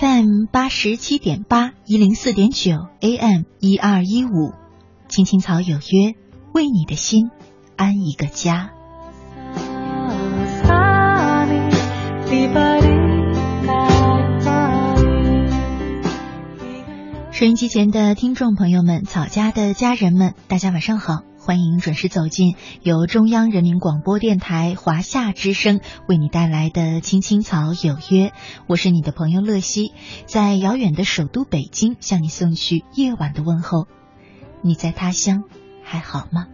FM 八十七点八一零四点九 AM 一二一五，青青草有约，为你的心安一个家。收音机前的听众朋友们，草家的家人们，大家晚上好。欢迎准时走进由中央人民广播电台华夏之声为你带来的《青青草有约》，我是你的朋友乐西，在遥远的首都北京向你送去夜晚的问候。你在他乡还好吗？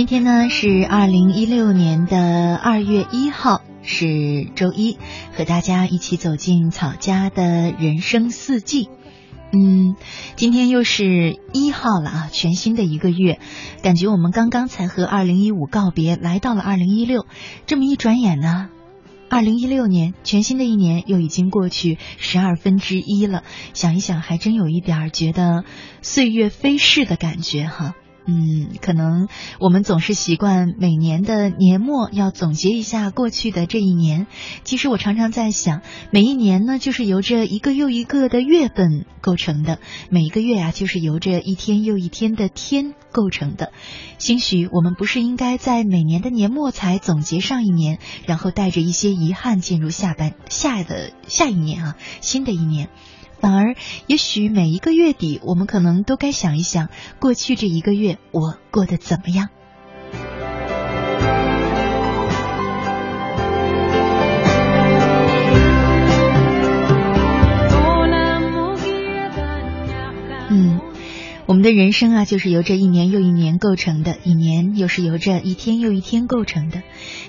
今天呢是二零一六年的二月一号，是周一，和大家一起走进草家的人生四季。嗯，今天又是一号了啊，全新的一个月，感觉我们刚刚才和二零一五告别，来到了二零一六。这么一转眼呢，二零一六年全新的一年又已经过去十二分之一了。想一想，还真有一点觉得岁月飞逝的感觉哈。嗯，可能我们总是习惯每年的年末要总结一下过去的这一年。其实我常常在想，每一年呢，就是由这一个又一个的月份构成的；每一个月啊，就是由这一天又一天的天构成的。兴许我们不是应该在每年的年末才总结上一年，然后带着一些遗憾进入下半下的下一年啊，新的一年。反而，也许每一个月底，我们可能都该想一想，过去这一个月我过得怎么样。嗯，我们的人生啊，就是由这一年又一年构成的，一年又是由这一天又一天构成的。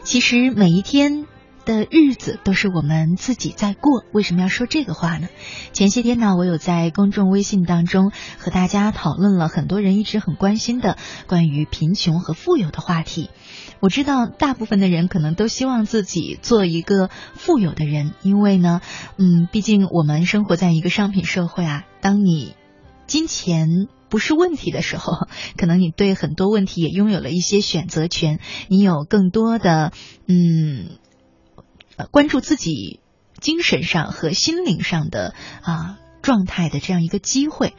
其实每一天。的日子都是我们自己在过，为什么要说这个话呢？前些天呢，我有在公众微信当中和大家讨论了很多人一直很关心的关于贫穷和富有的话题。我知道大部分的人可能都希望自己做一个富有的人，因为呢，嗯，毕竟我们生活在一个商品社会啊。当你金钱不是问题的时候，可能你对很多问题也拥有了一些选择权，你有更多的嗯。关注自己精神上和心灵上的啊状态的这样一个机会，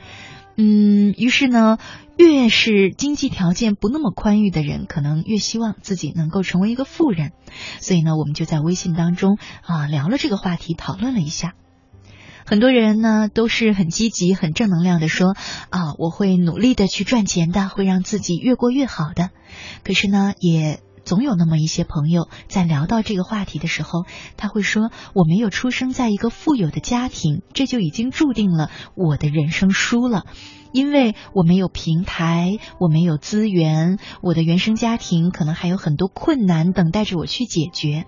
嗯，于是呢，越是经济条件不那么宽裕的人，可能越希望自己能够成为一个富人。所以呢，我们就在微信当中啊聊了这个话题，讨论了一下。很多人呢都是很积极、很正能量的说啊，我会努力的去赚钱的，会让自己越过越好的。可是呢，也。总有那么一些朋友在聊到这个话题的时候，他会说：“我没有出生在一个富有的家庭，这就已经注定了我的人生输了，因为我没有平台，我没有资源，我的原生家庭可能还有很多困难等待着我去解决。”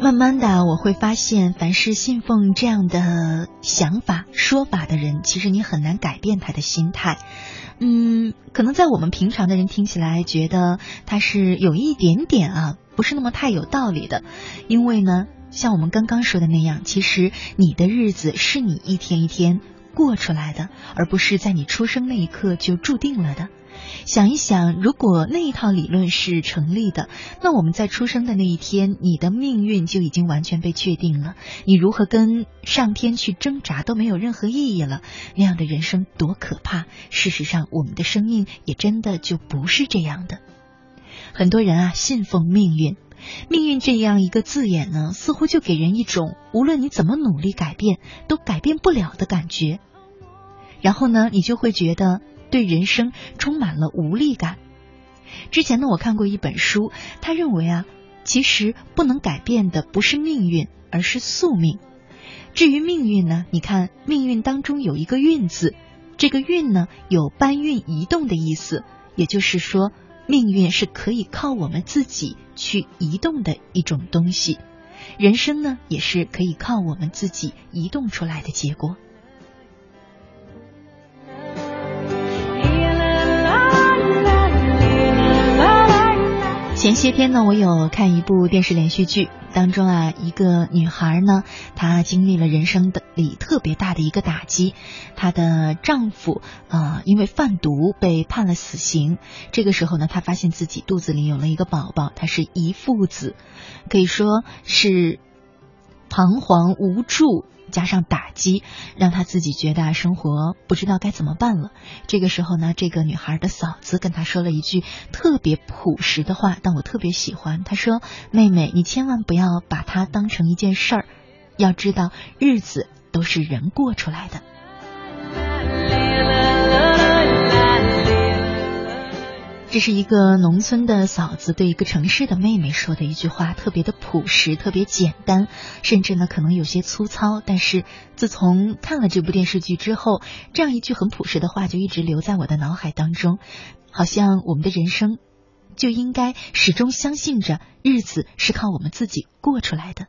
慢慢的，我会发现，凡是信奉这样的想法、说法的人，其实你很难改变他的心态。嗯，可能在我们平常的人听起来，觉得他是有一点点啊，不是那么太有道理的。因为呢，像我们刚刚说的那样，其实你的日子是你一天一天过出来的，而不是在你出生那一刻就注定了的。想一想，如果那一套理论是成立的，那我们在出生的那一天，你的命运就已经完全被确定了。你如何跟上天去挣扎都没有任何意义了。那样的人生多可怕！事实上，我们的生命也真的就不是这样的。很多人啊，信奉命运，命运这样一个字眼呢，似乎就给人一种无论你怎么努力改变，都改变不了的感觉。然后呢，你就会觉得。对人生充满了无力感。之前呢，我看过一本书，他认为啊，其实不能改变的不是命运，而是宿命。至于命运呢，你看命运当中有一个“运”字，这个“运”呢有搬运、移动的意思，也就是说，命运是可以靠我们自己去移动的一种东西。人生呢，也是可以靠我们自己移动出来的结果。前些天呢，我有看一部电视连续剧，当中啊，一个女孩呢，她经历了人生的里特别大的一个打击，她的丈夫啊，因为贩毒被判了死刑。这个时候呢，她发现自己肚子里有了一个宝宝，她是遗腹子，可以说是彷徨无助。加上打击，让他自己觉得生活不知道该怎么办了。这个时候呢，这个女孩的嫂子跟她说了一句特别朴实的话，但我特别喜欢。她说：“妹妹，你千万不要把它当成一件事儿，要知道日子都是人过出来的。”这是一个农村的嫂子对一个城市的妹妹说的一句话，特别的朴实，特别简单，甚至呢可能有些粗糙。但是自从看了这部电视剧之后，这样一句很朴实的话就一直留在我的脑海当中。好像我们的人生就应该始终相信着，日子是靠我们自己过出来的。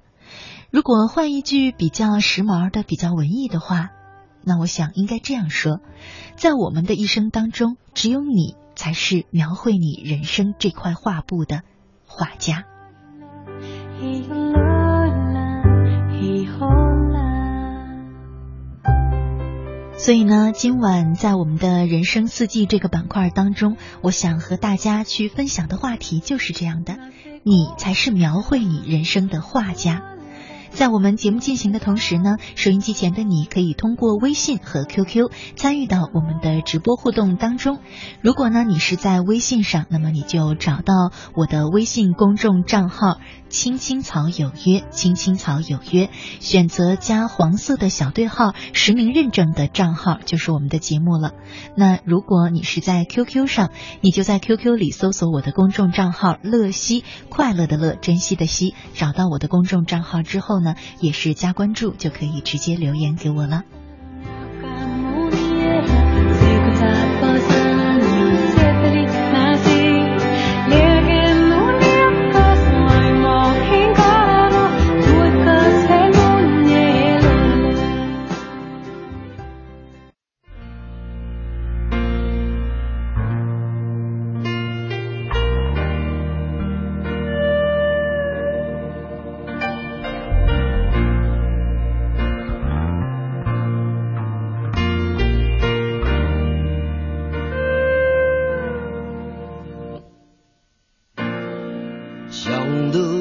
如果换一句比较时髦的、比较文艺的话，那我想应该这样说：在我们的一生当中，只有你。才是描绘你人生这块画布的画家。所以呢，今晚在我们的人生四季这个板块当中，我想和大家去分享的话题就是这样的：你才是描绘你人生的画家。在我们节目进行的同时呢，收音机前的你可以通过微信和 QQ 参与到我们的直播互动当中。如果呢你是在微信上，那么你就找到我的微信公众账号“青青草有约”，青青草有约，选择加黄色的小对号，实名认证的账号就是我们的节目了。那如果你是在 QQ 上，你就在 QQ 里搜索我的公众账号“乐西”，快乐的乐，珍惜的惜，找到我的公众账号之后。呢，也是加关注就可以直接留言给我了。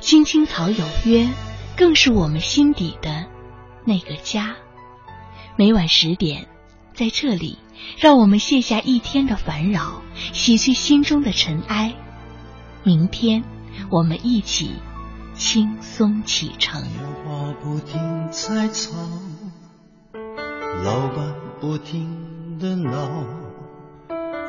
青青草有约，更是我们心底的那个家。每晚十点，在这里，让我们卸下一天的烦扰，洗去心中的尘埃。明天，我们一起轻松启程。话不停在吵，老板不停的闹，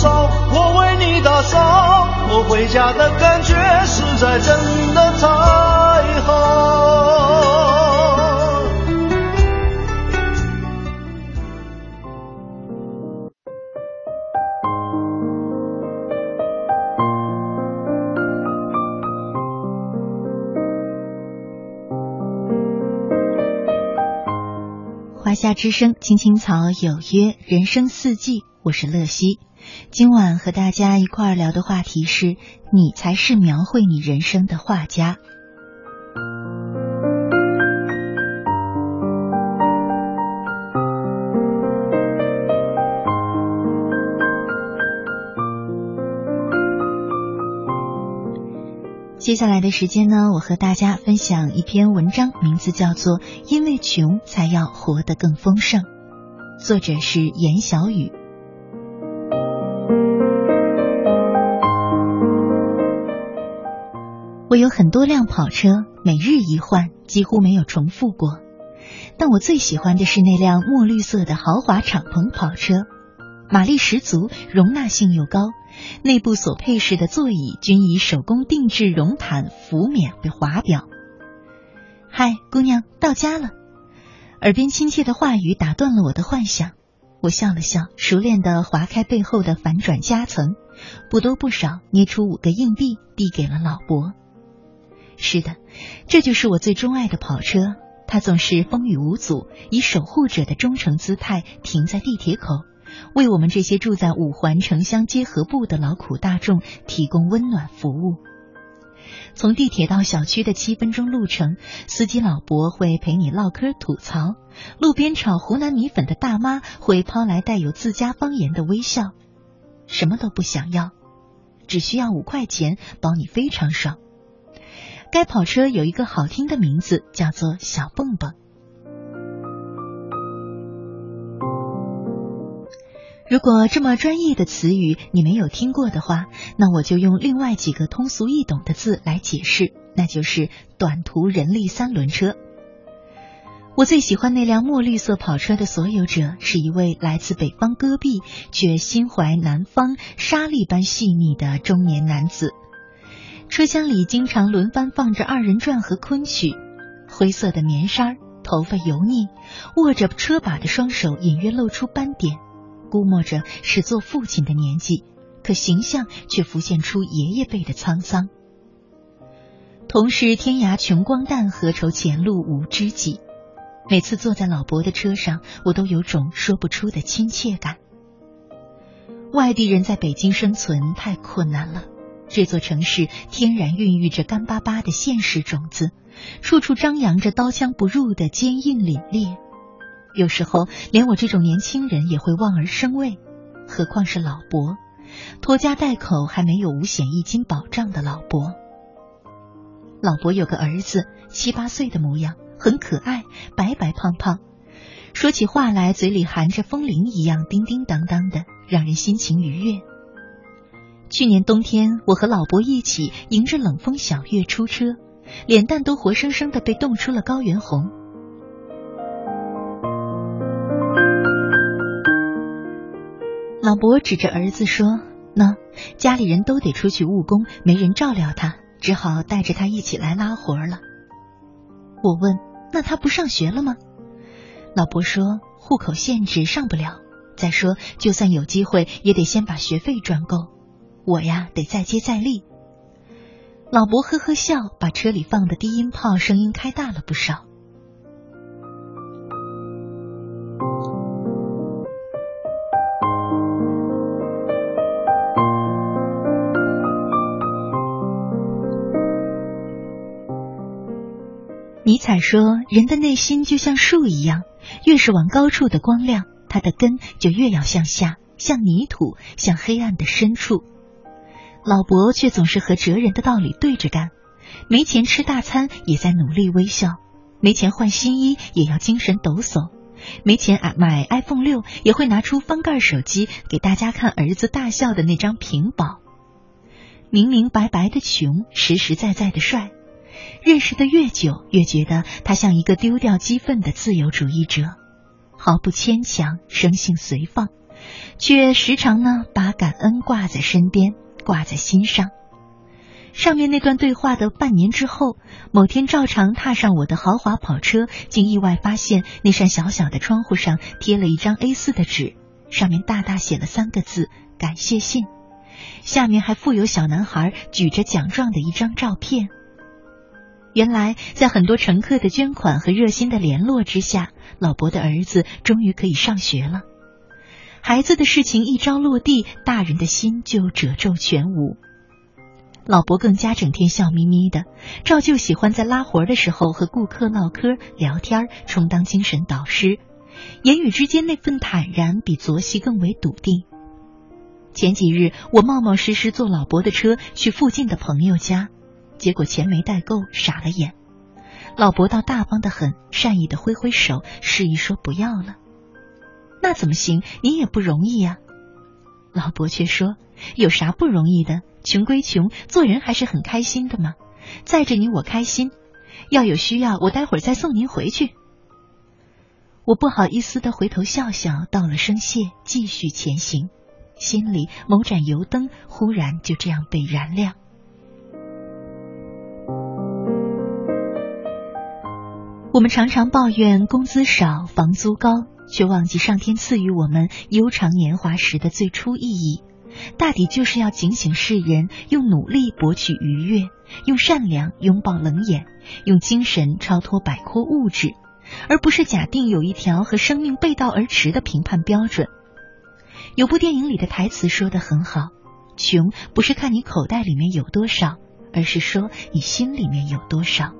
烧，我为你打扫，我回家的感觉实在真的太好。华夏之声，青青草有约，人生四季，我是乐西。今晚和大家一块儿聊的话题是：你才是描绘你人生的画家。接下来的时间呢，我和大家分享一篇文章，名字叫做《因为穷才要活得更丰盛》，作者是严小雨。我有很多辆跑车，每日一换，几乎没有重复过。但我最喜欢的是那辆墨绿色的豪华敞篷跑车，马力十足，容纳性又高。内部所配饰的座椅均以手工定制绒毯拂面为华表。嗨，姑娘，到家了。耳边亲切的话语打断了我的幻想。我笑了笑，熟练地划开背后的反转夹层，不多不少捏出五个硬币，递给了老伯。是的，这就是我最钟爱的跑车。它总是风雨无阻，以守护者的忠诚姿态停在地铁口，为我们这些住在五环城乡结合部的劳苦大众提供温暖服务。从地铁到小区的七分钟路程，司机老伯会陪你唠嗑吐槽，路边炒湖南米粉的大妈会抛来带有自家方言的微笑。什么都不想要，只需要五块钱，保你非常爽。该跑车有一个好听的名字，叫做小蹦蹦。如果这么专业的词语你没有听过的话，那我就用另外几个通俗易懂的字来解释，那就是短途人力三轮车。我最喜欢那辆墨绿色跑车的所有者是一位来自北方戈壁却心怀南方沙砾般细腻的中年男子。车厢里经常轮番放着二人转和昆曲，灰色的棉衫，头发油腻，握着车把的双手隐约露出斑点。估摸着是做父亲的年纪，可形象却浮现出爷爷辈的沧桑。同是天涯穷光蛋，何愁前路无知己。每次坐在老伯的车上，我都有种说不出的亲切感。外地人在北京生存太困难了，这座城市天然孕育着干巴巴的现实种子，处处张扬着刀枪不入的坚硬凛冽。有时候，连我这种年轻人也会望而生畏，何况是老伯，拖家带口还没有五险一金保障的老伯。老伯有个儿子，七八岁的模样，很可爱，白白胖胖，说起话来嘴里含着风铃一样叮叮当当的，让人心情愉悦。去年冬天，我和老伯一起迎着冷风小月出车，脸蛋都活生生的被冻出了高原红。老伯指着儿子说：“那家里人都得出去务工，没人照料他，只好带着他一起来拉活了。”我问：“那他不上学了吗？”老伯说：“户口限制，上不了。再说，就算有机会，也得先把学费赚够。我呀，得再接再厉。”老伯呵呵笑，把车里放的低音炮声音开大了不少。彩说：“人的内心就像树一样，越是往高处的光亮，它的根就越要向下，像泥土，像黑暗的深处。”老伯却总是和哲人的道理对着干，没钱吃大餐也在努力微笑，没钱换新衣也要精神抖擞，没钱买 iPhone 六也会拿出翻盖手机给大家看儿子大笑的那张屏保。明明白白的穷，实实在在的帅。认识的越久，越觉得他像一个丢掉激愤的自由主义者，毫不牵强，生性随放，却时常呢把感恩挂在身边，挂在心上。上面那段对话的半年之后，某天照常踏上我的豪华跑车，竟意外发现那扇小小的窗户上贴了一张 A4 的纸，上面大大写了三个字“感谢信”，下面还附有小男孩举着奖状的一张照片。原来，在很多乘客的捐款和热心的联络之下，老伯的儿子终于可以上学了。孩子的事情一朝落地，大人的心就褶皱全无。老伯更加整天笑眯眯的，照旧喜欢在拉活的时候和顾客唠嗑聊天，充当精神导师，言语之间那份坦然比昨夕更为笃定。前几日，我冒冒失失坐老伯的车去附近的朋友家。结果钱没带够，傻了眼。老伯倒大方的很，善意的挥挥手，示意说不要了。那怎么行？你也不容易呀。老伯却说：“有啥不容易的？穷归穷，做人还是很开心的嘛。载着你我开心，要有需要，我待会儿再送您回去。”我不好意思的回头笑笑，道了声谢，继续前行，心里某盏油灯忽然就这样被燃亮。我们常常抱怨工资少、房租高，却忘记上天赐予我们悠长年华时的最初意义，大抵就是要警醒世人，用努力博取愉悦，用善良拥抱冷眼，用精神超脱摆脱物质，而不是假定有一条和生命背道而驰的评判标准。有部电影里的台词说的很好：“穷不是看你口袋里面有多少，而是说你心里面有多少。”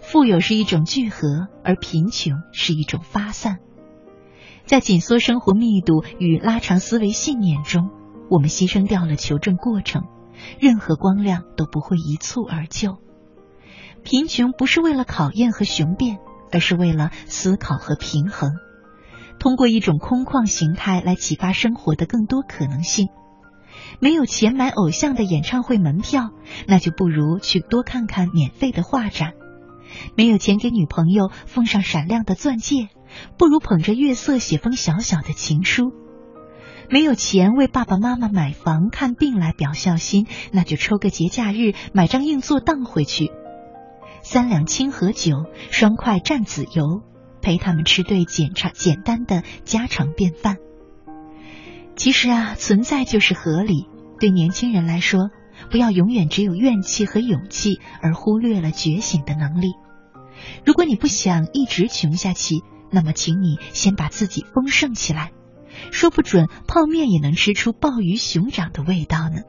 富有是一种聚合，而贫穷是一种发散。在紧缩生活密度与拉长思维信念中，我们牺牲掉了求证过程，任何光亮都不会一蹴而就。贫穷不是为了考验和雄辩，而是为了思考和平衡。通过一种空旷形态来启发生活的更多可能性。没有钱买偶像的演唱会门票，那就不如去多看看免费的画展。没有钱给女朋友奉上闪亮的钻戒，不如捧着月色写封小小的情书。没有钱为爸爸妈妈买房看病来表孝心，那就抽个节假日买张硬座当回去。三两清河酒，双筷蘸子油，陪他们吃顿简常简单的家常便饭。其实啊，存在就是合理。对年轻人来说。不要永远只有怨气和勇气，而忽略了觉醒的能力。如果你不想一直穷下去，那么请你先把自己丰盛起来，说不准泡面也能吃出鲍鱼熊掌的味道呢。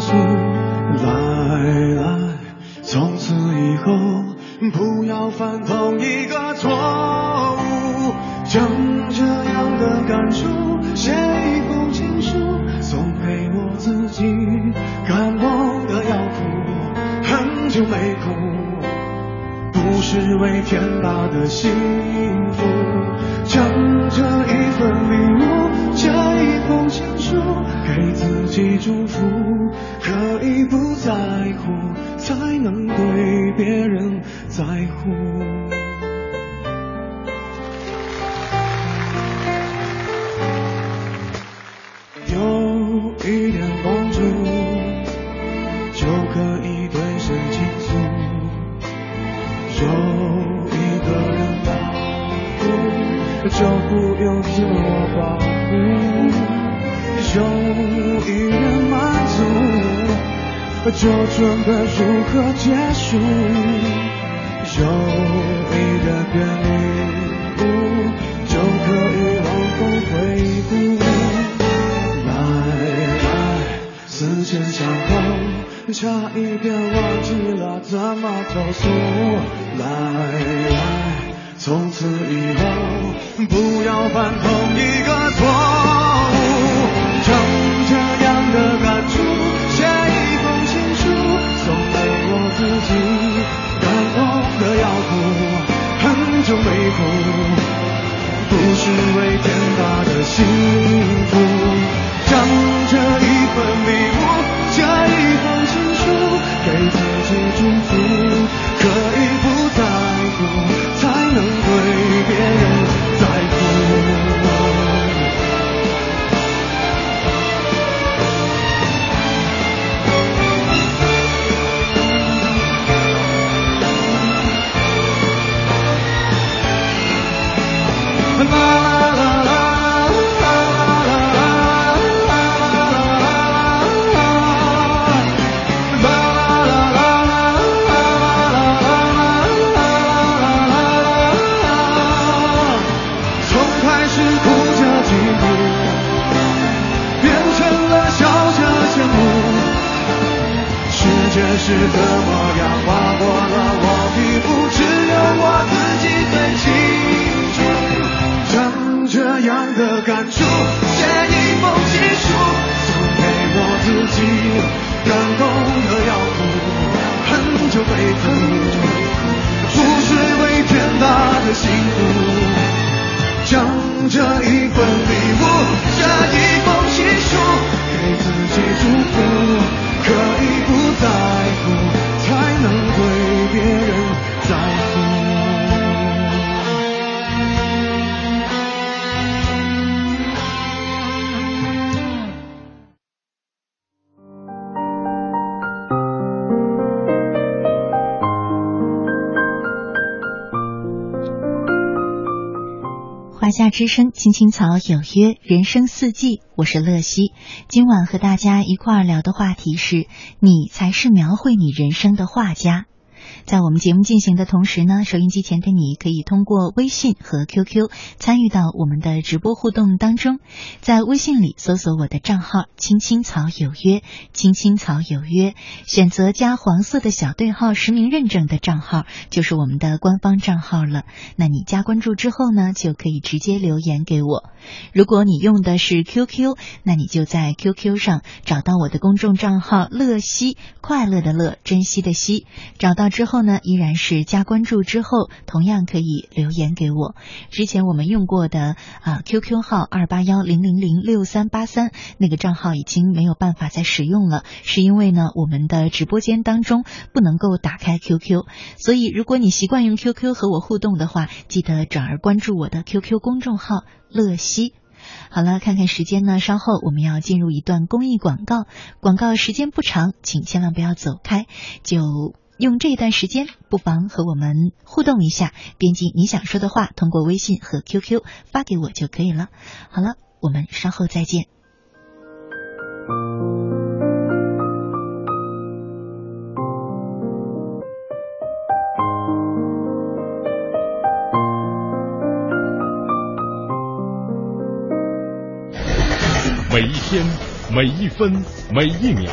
诉，来来，从此以后不要犯同一个错误。将这样的感触写一封情书，送给我自己，感动的要哭，很久没哭，不是为天大的幸福，将这一份礼物。给自己祝福可以不在乎才能对别人在乎。准备如何结束有一个点领悟就可以往后回顾来来思前想后差一点忘记了怎么投诉来来从此以后不要犯同一个就没哭，不是为天大的幸福，将这一份礼物，这一封情书，给自己祝福，可以不在乎。之声，青青草有约，人生四季，我是乐西。今晚和大家一块儿聊的话题是：你才是描绘你人生的画家。在我们节目进行的同时呢，收音机前的你可以通过微信和 QQ 参与到我们的直播互动当中。在微信里搜索我的账号“青青草有约”，“青青草有约”，选择加黄色的小对号实名认证的账号，就是我们的官方账号了。那你加关注之后呢，就可以直接留言给我。如果你用的是 QQ，那你就在 QQ 上找到我的公众账号“乐西”，快乐的乐，珍惜的惜。找到之之后呢，依然是加关注之后，同样可以留言给我。之前我们用过的啊 QQ 号二八幺零零零六三八三那个账号已经没有办法再使用了，是因为呢我们的直播间当中不能够打开 QQ，所以如果你习惯用 QQ 和我互动的话，记得转而关注我的 QQ 公众号乐西。好了，看看时间呢，稍后我们要进入一段公益广告，广告时间不长，请千万不要走开，就。用这一段时间，不妨和我们互动一下，编辑你想说的话，通过微信和 QQ 发给我就可以了。好了，我们稍后再见。每一天，每一分，每一秒。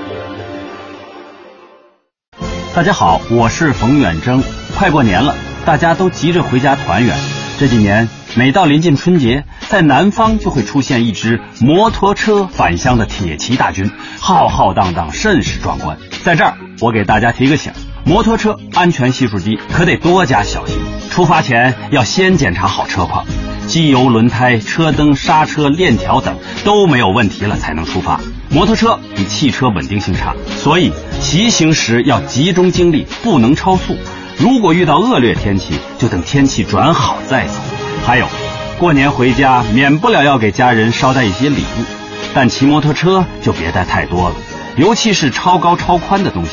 大家好，我是冯远征。快过年了，大家都急着回家团圆。这几年，每到临近春节，在南方就会出现一支摩托车返乡的铁骑大军，浩浩荡荡，甚是壮观。在这儿，我给大家提个醒：摩托车安全系数低，可得多加小心。出发前要先检查好车况，机油、轮胎、车灯、刹车、链条等都没有问题了才能出发。摩托车比汽车稳定性差，所以骑行时要集中精力，不能超速。如果遇到恶劣天气，就等天气转好再走。还有，过年回家免不了要给家人捎带一些礼物，但骑摩托车就别带太多了，尤其是超高超宽的东西。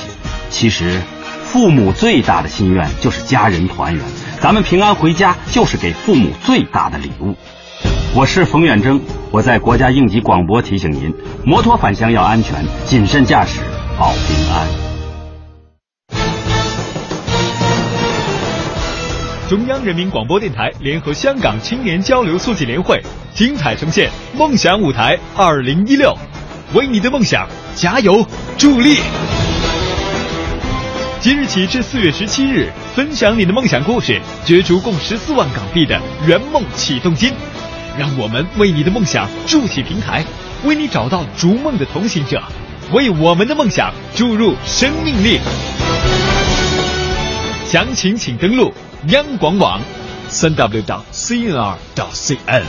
其实，父母最大的心愿就是家人团圆，咱们平安回家就是给父母最大的礼物。我是冯远征，我在国家应急广播提醒您：摩托返乡要安全，谨慎驾驶保平安。中央人民广播电台联合香港青年交流促进联会精彩呈现“梦想舞台二零一六”，为你的梦想加油助力。即日起至四月十七日，分享你的梦想故事，角逐共十四万港币的圆梦启动金。让我们为你的梦想筑起平台，为你找到逐梦的同行者，为我们的梦想注入生命力。详情请登录央广网三 w 到 cnr 到 cn。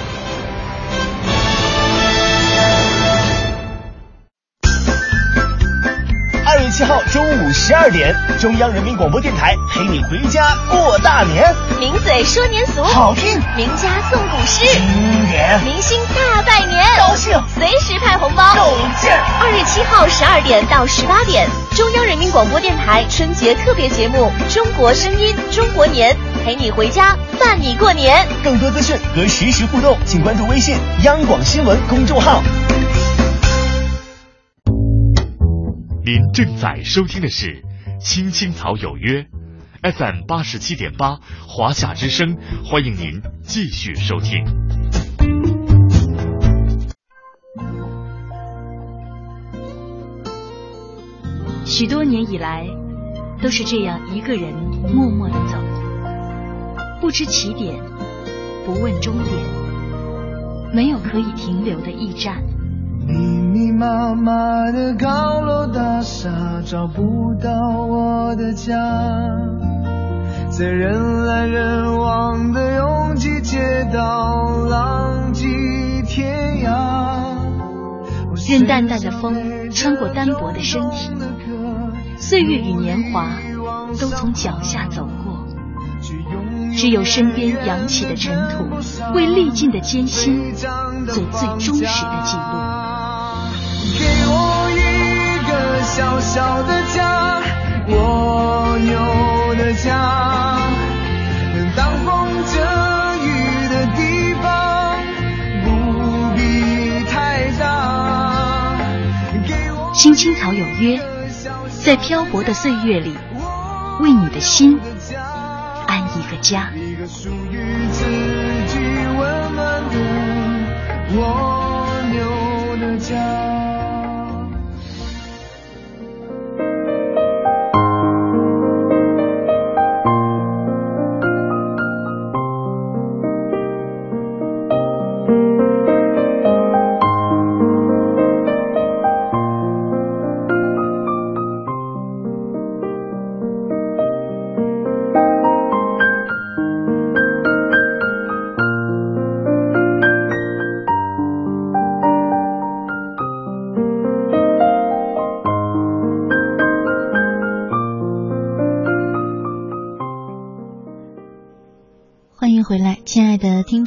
二月七号中午十二点，中央人民广播电台陪你回家过大年。名嘴说年俗，好听；名家诵古诗，经典；明星大拜年，高兴；随时派红包，够劲儿。二月七号十二点到十八点，中央人民广播电台春节特别节目《中国声音中国年》，陪你回家伴你过年。更多资讯和实时互动，请关注微信央广新闻公众号。您正在收听的是《青青草有约》，FM 八十七点八，华夏之声，欢迎您继续收听。许多年以来，都是这样一个人默默的走，不知起点，不问终点，没有可以停留的驿站。密密麻麻的高楼大厦找不到我的家，在人来人往的拥挤街道浪迹天涯。任淡淡的风穿过单薄的身体，岁月与年华都从脚下走过，只有身边扬起的尘土，为历尽的艰辛做最忠实的记录。给我一个小小的家，蜗牛的家，当风遮雨的地方，不必太大。青青草有约，在漂泊的岁月里，为你的心安一个家。一个属于自己温暖的蜗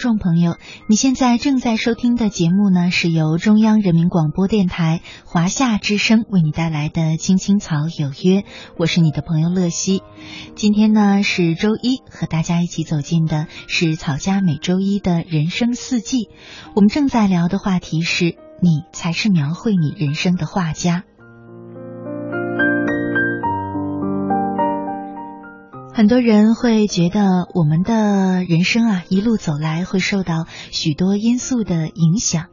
众朋友，你现在正在收听的节目呢，是由中央人民广播电台华夏之声为你带来的《青青草有约》，我是你的朋友乐西。今天呢是周一，和大家一起走进的是草家每周一的人生四季。我们正在聊的话题是：你才是描绘你人生的画家。很多人会觉得我们的人生啊，一路走来会受到许多因素的影响，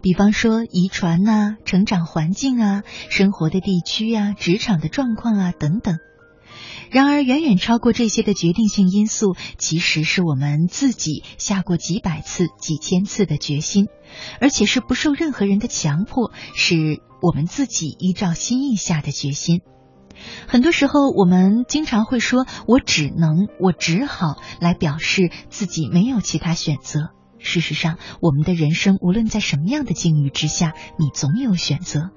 比方说遗传呐、成长环境啊、生活的地区啊、职场的状况啊等等。然而，远远超过这些的决定性因素，其实是我们自己下过几百次、几千次的决心，而且是不受任何人的强迫，是我们自己依照心意下的决心。很多时候，我们经常会说“我只能”“我只好”来表示自己没有其他选择。事实上，我们的人生无论在什么样的境遇之下，你总有选择。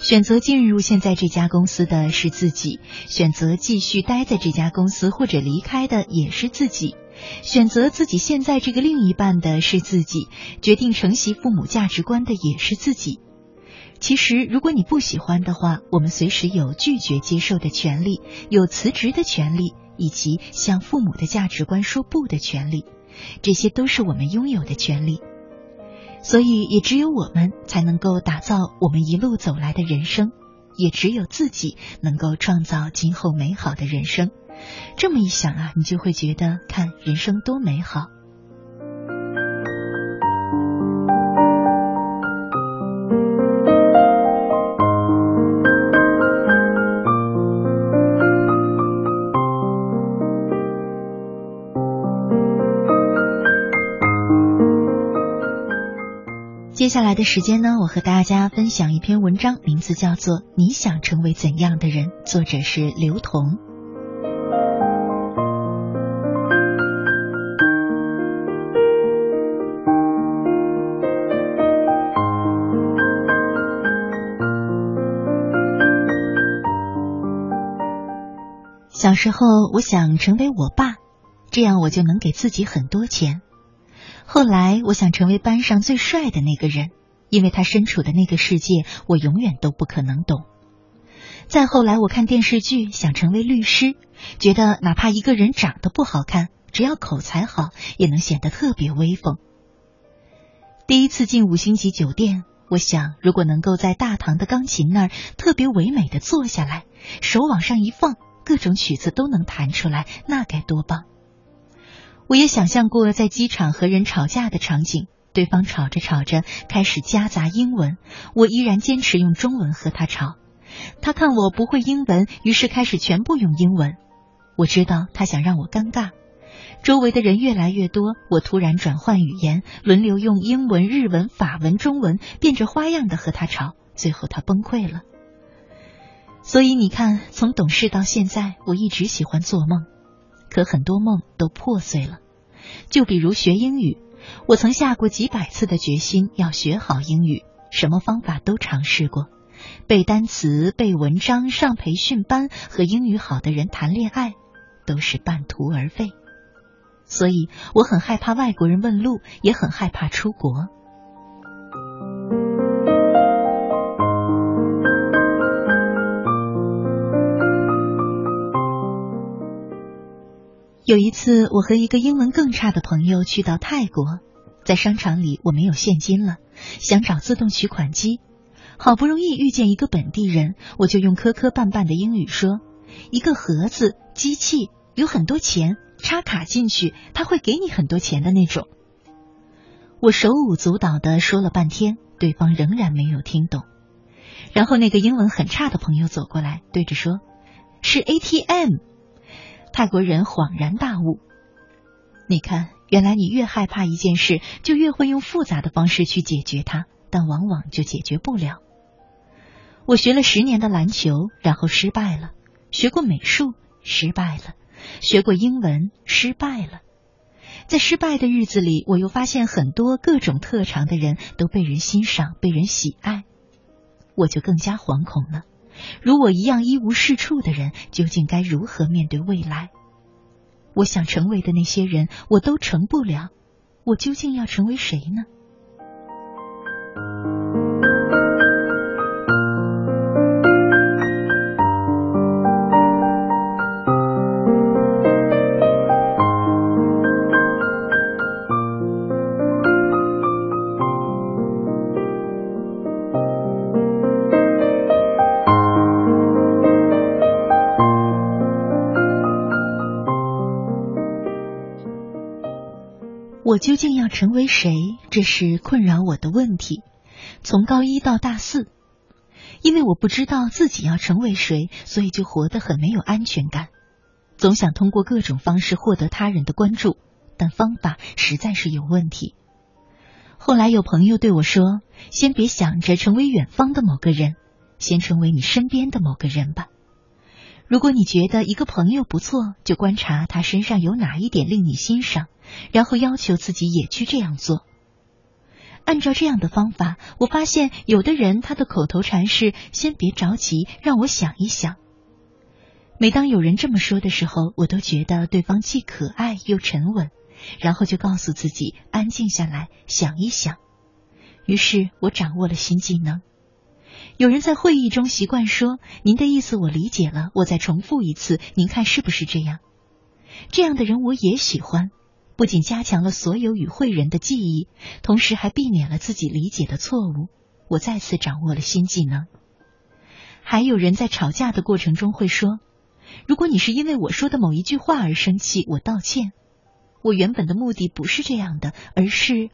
选择进入现在这家公司的是自己，选择继续待在这家公司或者离开的也是自己，选择自己现在这个另一半的是自己，决定承袭父母价值观的也是自己。其实，如果你不喜欢的话，我们随时有拒绝接受的权利，有辞职的权利，以及向父母的价值观说不的权利，这些都是我们拥有的权利。所以，也只有我们才能够打造我们一路走来的人生，也只有自己能够创造今后美好的人生。这么一想啊，你就会觉得，看人生多美好。接下来的时间呢我和大家分享一篇文章名字叫做你想成为怎样的人作者是刘同。小时候我想成为我爸这样我就能给自己很多钱。后来，我想成为班上最帅的那个人，因为他身处的那个世界，我永远都不可能懂。再后来，我看电视剧，想成为律师，觉得哪怕一个人长得不好看，只要口才好，也能显得特别威风。第一次进五星级酒店，我想，如果能够在大堂的钢琴那儿特别唯美的坐下来，手往上一放。各种曲子都能弹出来，那该多棒！我也想象过在机场和人吵架的场景，对方吵着吵着开始夹杂英文，我依然坚持用中文和他吵。他看我不会英文，于是开始全部用英文。我知道他想让我尴尬。周围的人越来越多，我突然转换语言，轮流用英文、日文、法文、中文，变着花样的和他吵，最后他崩溃了。所以你看，从懂事到现在，我一直喜欢做梦，可很多梦都破碎了。就比如学英语，我曾下过几百次的决心要学好英语，什么方法都尝试过，背单词、背文章、上培训班、和英语好的人谈恋爱，都是半途而废。所以我很害怕外国人问路，也很害怕出国。有一次，我和一个英文更差的朋友去到泰国，在商场里我没有现金了，想找自动取款机，好不容易遇见一个本地人，我就用磕磕绊绊的英语说：“一个盒子，机器，有很多钱，插卡进去，他会给你很多钱的那种。”我手舞足蹈的说了半天，对方仍然没有听懂。然后那个英文很差的朋友走过来，对着说：“是 ATM。”泰国人恍然大悟，你看，原来你越害怕一件事，就越会用复杂的方式去解决它，但往往就解决不了。我学了十年的篮球，然后失败了；学过美术，失败了；学过英文，失败了。在失败的日子里，我又发现很多各种特长的人都被人欣赏、被人喜爱，我就更加惶恐了。如我一样一无是处的人，究竟该如何面对未来？我想成为的那些人，我都成不了。我究竟要成为谁呢？我究竟要成为谁？这是困扰我的问题。从高一到大四，因为我不知道自己要成为谁，所以就活得很没有安全感，总想通过各种方式获得他人的关注，但方法实在是有问题。后来有朋友对我说：“先别想着成为远方的某个人，先成为你身边的某个人吧。如果你觉得一个朋友不错，就观察他身上有哪一点令你欣赏。”然后要求自己也去这样做。按照这样的方法，我发现有的人他的口头禅是“先别着急，让我想一想”。每当有人这么说的时候，我都觉得对方既可爱又沉稳，然后就告诉自己安静下来想一想。于是我掌握了新技能。有人在会议中习惯说：“您的意思我理解了，我再重复一次，您看是不是这样？”这样的人我也喜欢。不仅加强了所有与会人的记忆，同时还避免了自己理解的错误。我再次掌握了新技能。还有人在吵架的过程中会说：“如果你是因为我说的某一句话而生气，我道歉。我原本的目的不是这样的，而是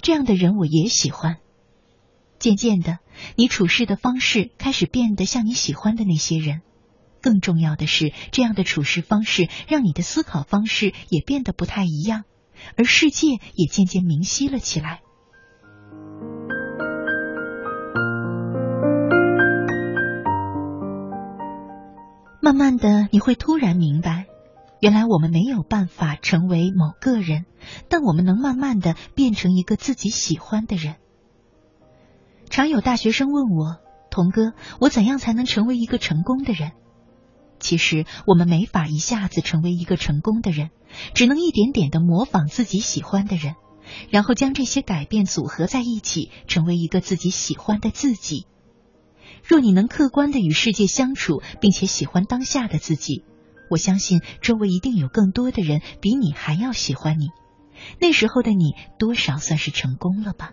这样的人我也喜欢。”渐渐的，你处事的方式开始变得像你喜欢的那些人。更重要的是，这样的处事方式让你的思考方式也变得不太一样，而世界也渐渐明晰了起来。慢慢的，你会突然明白，原来我们没有办法成为某个人，但我们能慢慢的变成一个自己喜欢的人。常有大学生问我：“童哥，我怎样才能成为一个成功的人？”其实我们没法一下子成为一个成功的人，只能一点点的模仿自己喜欢的人，然后将这些改变组合在一起，成为一个自己喜欢的自己。若你能客观的与世界相处，并且喜欢当下的自己，我相信周围一定有更多的人比你还要喜欢你。那时候的你，多少算是成功了吧？